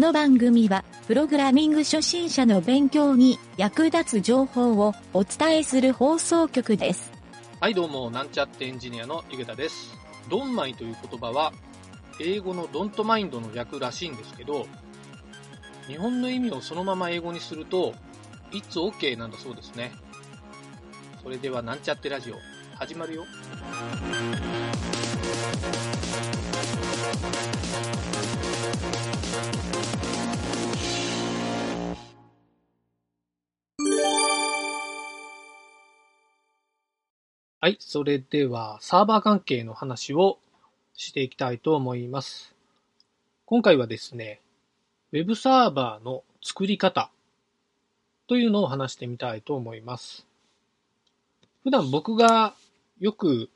この番組は、プログラミング初心者の勉強に役立つ情報をお伝えする放送局です。はい、どうも、なんちゃってエンジニアのゆげたです。ドンマイという言葉は、英語のドントマインドの略らしいんですけど、日本の意味をそのまま英語にすると、It's OK なんだそうですね。それでは、なんちゃってラジオ、始まるよ。はい、それではサーバー関係の話をしていきたいと思います。今回はですね、Web サーバーの作り方というのを話してみたいと思います。普段僕がよく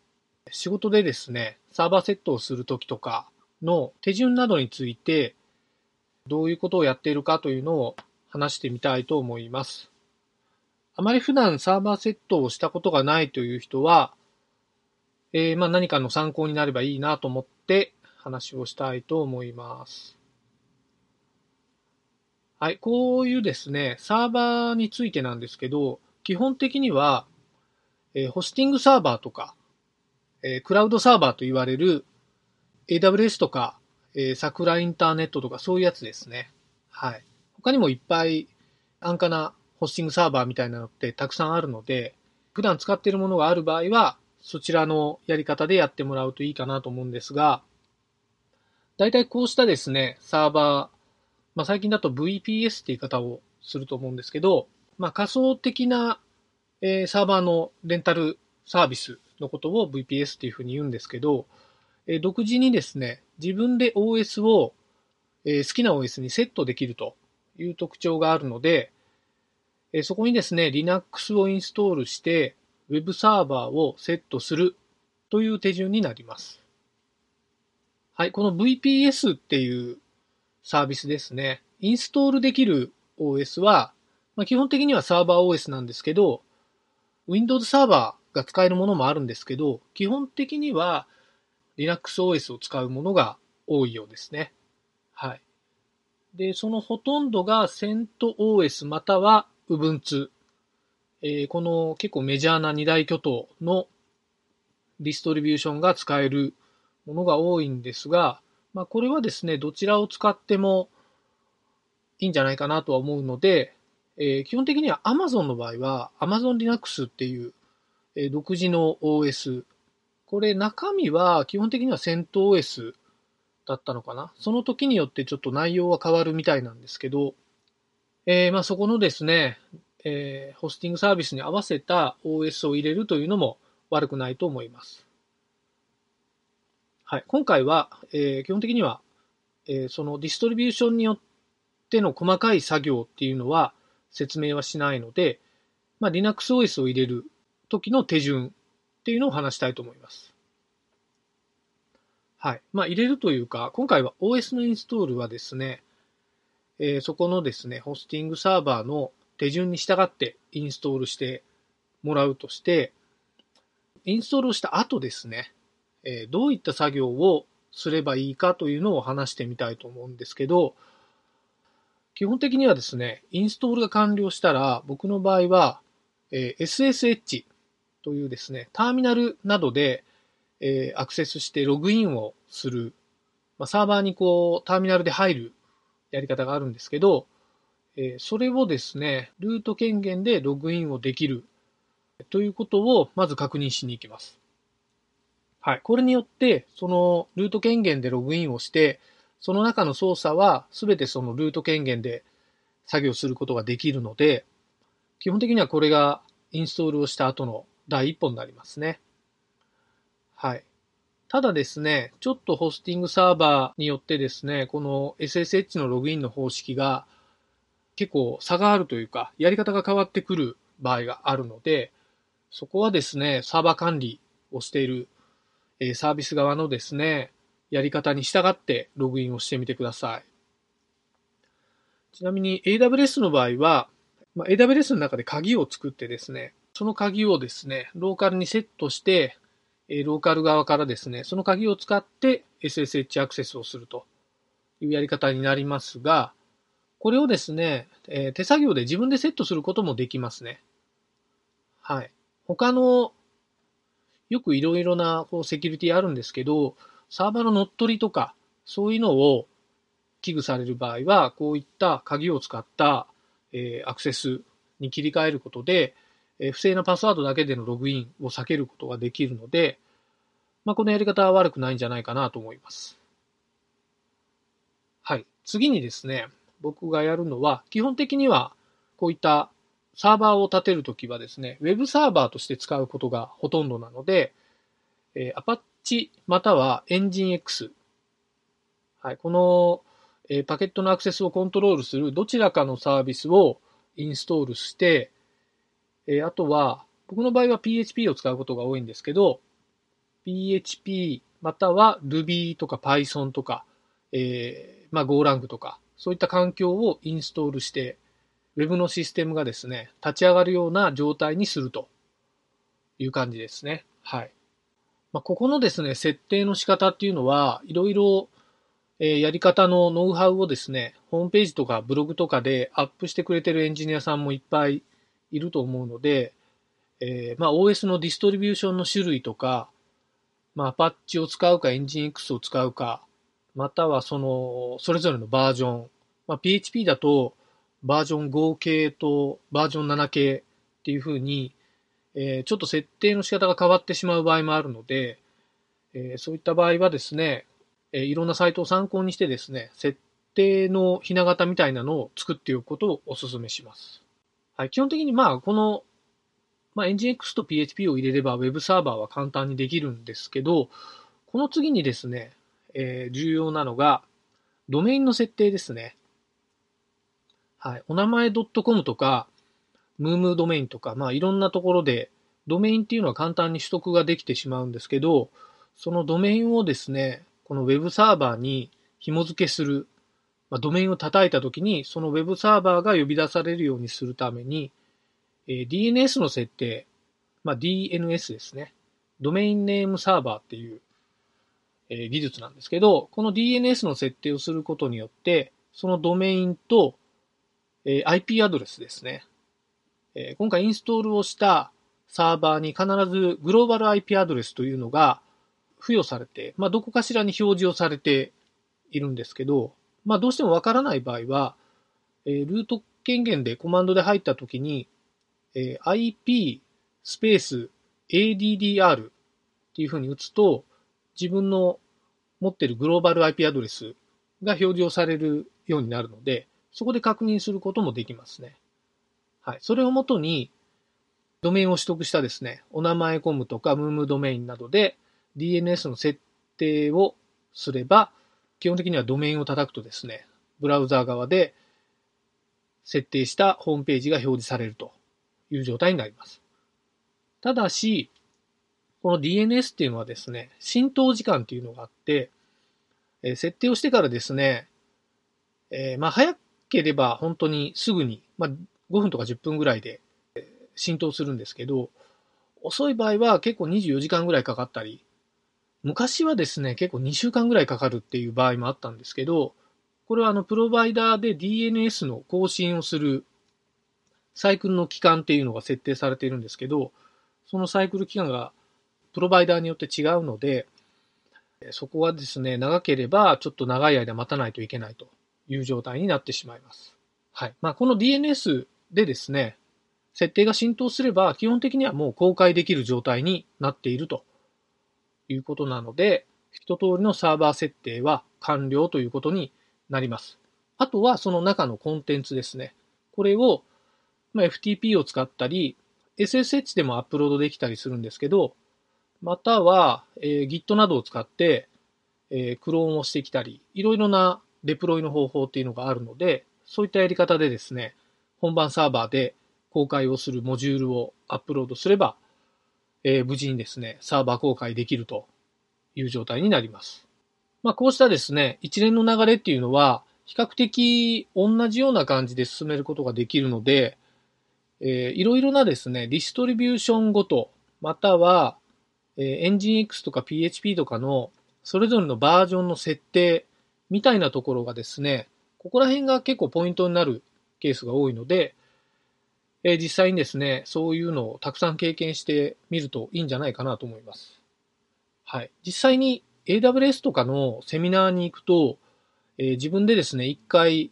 仕事でですね、サーバーセットをするときとかの手順などについてどういうことをやっているかというのを話してみたいと思います。あまり普段サーバーセットをしたことがないという人は、えーまあ何かの参考になればいいなと思って話をしたいと思います。はい、こういうですね、サーバーについてなんですけど、基本的には、えーホスティングサーバーとか、えークラウドサーバーと言われる AWS とか、えー桜インターネットとかそういうやつですね。はい。他にもいっぱい安価なホスティングサーバーみたいなのってたくさんあるので、普段使っているものがある場合は、そちらのやり方でやってもらうといいかなと思うんですが、大体こうしたですね、サーバー、まあ最近だと VPS って言い方をすると思うんですけど、まあ仮想的な、えーサーバーのレンタルサービスのことを VPS っていうふうに言うんですけど、え独自にですね、自分で OS を、え好きな OS にセットできるという特徴があるので、えそこにですね、Linux をインストールして、Web サーバーをセットするという手順になります。はい、この VPS っていうサービスですね。インストールできる OS は、まあ、基本的にはサーバー OS なんですけど、Windows サーバーが使えるものもあるんですけど、基本的には Linux OS を使うものが多いようですね。はい。で、そのほとんどが CentOS または Ubuntu。えーこの結構メジャーな二大巨頭のディストリビューションが使えるものが多いんですが、まあこれはですね、どちらを使ってもいいんじゃないかなとは思うので、えー基本的には Amazon の場合は Amazon Linux っていう、え独自の OS。これ中身は基本的には CentOS だったのかな？その時によってちょっと内容は変わるみたいなんですけど、えーまあそこのですね、えーホスティングサービスに合わせた OS を入れるというのも悪くないと思います。はい。今回は、えー基本的には、えーそのディストリビューションによっての細かい作業っていうのは説明はしないので、まあ、LinuxOS を入れる時の手順っていうのを話したいと思います。はい。まあ、入れるというか、今回は OS のインストールはですね、えーそこのですね、ホスティングサーバーの手順に従ってインストールしてもらうとして、インストールをした後ですね、えーどういった作業をすればいいかというのを話してみたいと思うんですけど、基本的にはですね、インストールが完了したら、僕の場合は、えー SSH というですね、ターミナルなどで、えーアクセスしてログインをする、まあ、サーバーにこう、ターミナルで入るやり方があるんですけど、えーそれをですね、ルート権限でログインをできるということをまず確認しに行きます。はい。これによって、そのルート権限でログインをして、その中の操作は全てそのルート権限で作業することができるので、基本的にはこれがインストールをした後の第一歩になりますね。はい。ただですね、ちょっとホスティングサーバーによってですね、この SSH のログインの方式が結構差があるというか、やり方が変わってくる場合があるので、そこはですね、サーバー管理をしている、サービス側のですね、やり方に従ってログインをしてみてください。ちなみに AWS の場合は、まあ、AWS の中で鍵を作ってですね、その鍵をですね、ローカルにセットして、ローカル側からですね、その鍵を使って SSH アクセスをするというやり方になりますが、これをですね、え、手作業で自分でセットすることもできますね。はい。他の、よくいろいろなこうセキュリティあるんですけど、サーバーの乗っ取りとか、そういうのを危惧される場合は、こういった鍵を使った、え、アクセスに切り替えることで、え、不正なパスワードだけでのログインを避けることができるので、まあ、このやり方は悪くないんじゃないかなと思います。はい。次にですね、僕がやるのは、基本的には、こういったサーバーを立てるときはですね、ウェブサーバーとして使うことがほとんどなので、えー、Apache または EngineX。はい。この、えー、パケットのアクセスをコントロールするどちらかのサービスをインストールして、えー、あとは、僕の場合は PHP を使うことが多いんですけど、PHP または Ruby とか Python とか、えー、まあ GoLang とか、そういった環境をインストールして、Web のシステムがですね、立ち上がるような状態にするという感じですね。はい。まあ、ここのですね、設定の仕方っていうのは、いろいろ、えやり方のノウハウをですね、ホームページとかブログとかでアップしてくれてるエンジニアさんもいっぱいいると思うので、えー、まあ OS のディストリビューションの種類とか、まあ、パッチを使うか、エンジン X を使うか、またはその、それぞれのバージョン。まあ、PHP だと、バージョン5系とバージョン7系っていう風に、えー、ちょっと設定の仕方が変わってしまう場合もあるので、えー、そういった場合はですね、えー、いろんなサイトを参考にしてですね、設定のひな形みたいなのを作っておくことをお勧めします。はい、基本的にまあ、このまあ、NGX と PHP を入れれば Web サーバーは簡単にできるんですけど、この次にですね、えー、重要なのが、ドメインの設定ですね。はい。お名前 .com とか、ムームードメインとか、まあいろんなところで、ドメインっていうのは簡単に取得ができてしまうんですけど、そのドメインをですね、この Web サーバーに紐付けする、まあ、ドメインを叩いたときに、その Web サーバーが呼び出されるようにするために、え DNS の設定、まあ、DNS ですね。ドメインネームサーバーっていう、え技術なんですけど、この DNS の設定をすることによって、そのドメインと、え IP アドレスですね。え今回インストールをしたサーバーに必ずグローバル IP アドレスというのが付与されて、まあ、どこかしらに表示をされているんですけど、まあ、どうしてもわからない場合は、えルート権限でコマンドで入ったときに、えー、IP スペース ADDR っていうふうに打つと、自分の持ってるグローバル IP アドレスが表示をされるようになるので、そこで確認することもできますね。はい。それをもとに、ドメインを取得したですね、お名前コムとかムームドメインなどで DNS の設定をすれば、基本的にはドメインを叩くとですね、ブラウザー側で設定したホームページが表示されるという状態になります。ただし、この DNS っていうのはですね、浸透時間っていうのがあって、えー、設定をしてからですね、えー、まあ早ければ本当にすぐに、まあ5分とか10分ぐらいで浸透するんですけど、遅い場合は結構24時間ぐらいかかったり、昔はですね、結構2週間ぐらいかかるっていう場合もあったんですけど、これはあの、プロバイダーで DNS の更新をするサイクルの期間っていうのが設定されているんですけど、そのサイクル期間がプロバイダーによって違うので、そこはですね、長ければちょっと長い間待たないといけないという状態になってしまいます。はい。まあ、この DNS でですね、設定が浸透すれば基本的にはもう公開できる状態になっているということなので、一通りのサーバー設定は完了ということになります。あとはその中のコンテンツですね。これをま、FTP を使ったり、SSH でもアップロードできたりするんですけど、または、え、Git などを使って、え、クローンをしてきたり、いろいろなデプロイの方法っていうのがあるので、そういったやり方でですね、本番サーバーで公開をするモジュールをアップロードすれば、えー、無事にですね、サーバー公開できるという状態になります。まあ、こうしたですね、一連の流れっていうのは、比較的同じような感じで進めることができるので、えー、いろいろなですね、ディストリビューションごと、または、えー、エンジン X とか PHP とかのそれぞれのバージョンの設定みたいなところがですね、ここら辺が結構ポイントになるケースが多いので、え、実際にですね、そういうのをたくさん経験してみるといいんじゃないかなと思います。はい。実際に AWS とかのセミナーに行くと、え、自分でですね、一回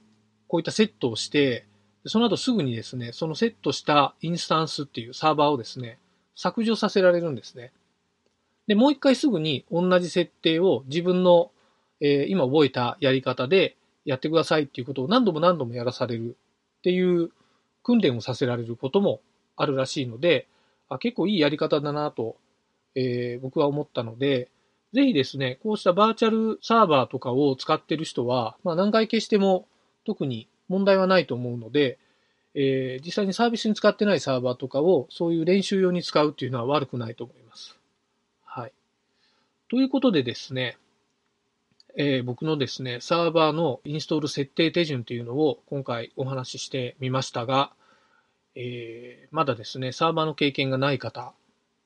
こういったセットをして、その後すぐにですね、そのセットしたインスタンスっていうサーバーをですね、削除させられるんですね。で、もう一回すぐに同じ設定を自分の、えー、今覚えたやり方でやってくださいっていうことを何度も何度もやらされるっていう訓練をさせられることもあるらしいので、あ結構いいやり方だなと、えー、僕は思ったので、ぜひですね、こうしたバーチャルサーバーとかを使ってる人は、まあ、何回消しても特に問題はないと思うので、えー、実際にサービスに使ってないサーバーとかをそういう練習用に使うっていうのは悪くないと思います。はい。ということでですね、えー、僕のですね、サーバーのインストール設定手順というのを今回お話ししてみましたが、えー、まだですね、サーバーの経験がない方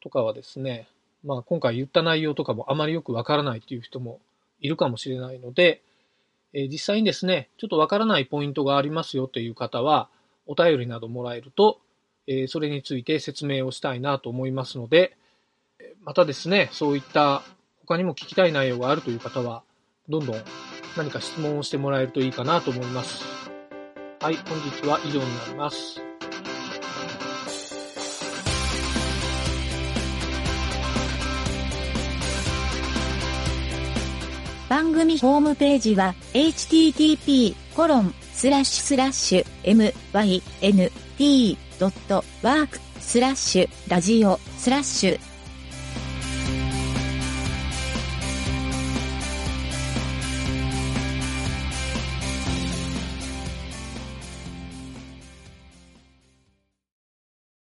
とかはですね、まあ今回言った内容とかもあまりよくわからないという人もいるかもしれないので、えー、実際にですね、ちょっとわからないポイントがありますよという方は、お便りなどもらえると、え、それについて説明をしたいなと思いますので、またですね、そういった他にも聞きたい内容があるという方は、どんどん何か質問をしてもらえるといいかなと思います。はい、本日は以上になります。番組ホームページは http コロンスラッシュスラッシュ mynt.work スラッシュラジオスラッシュ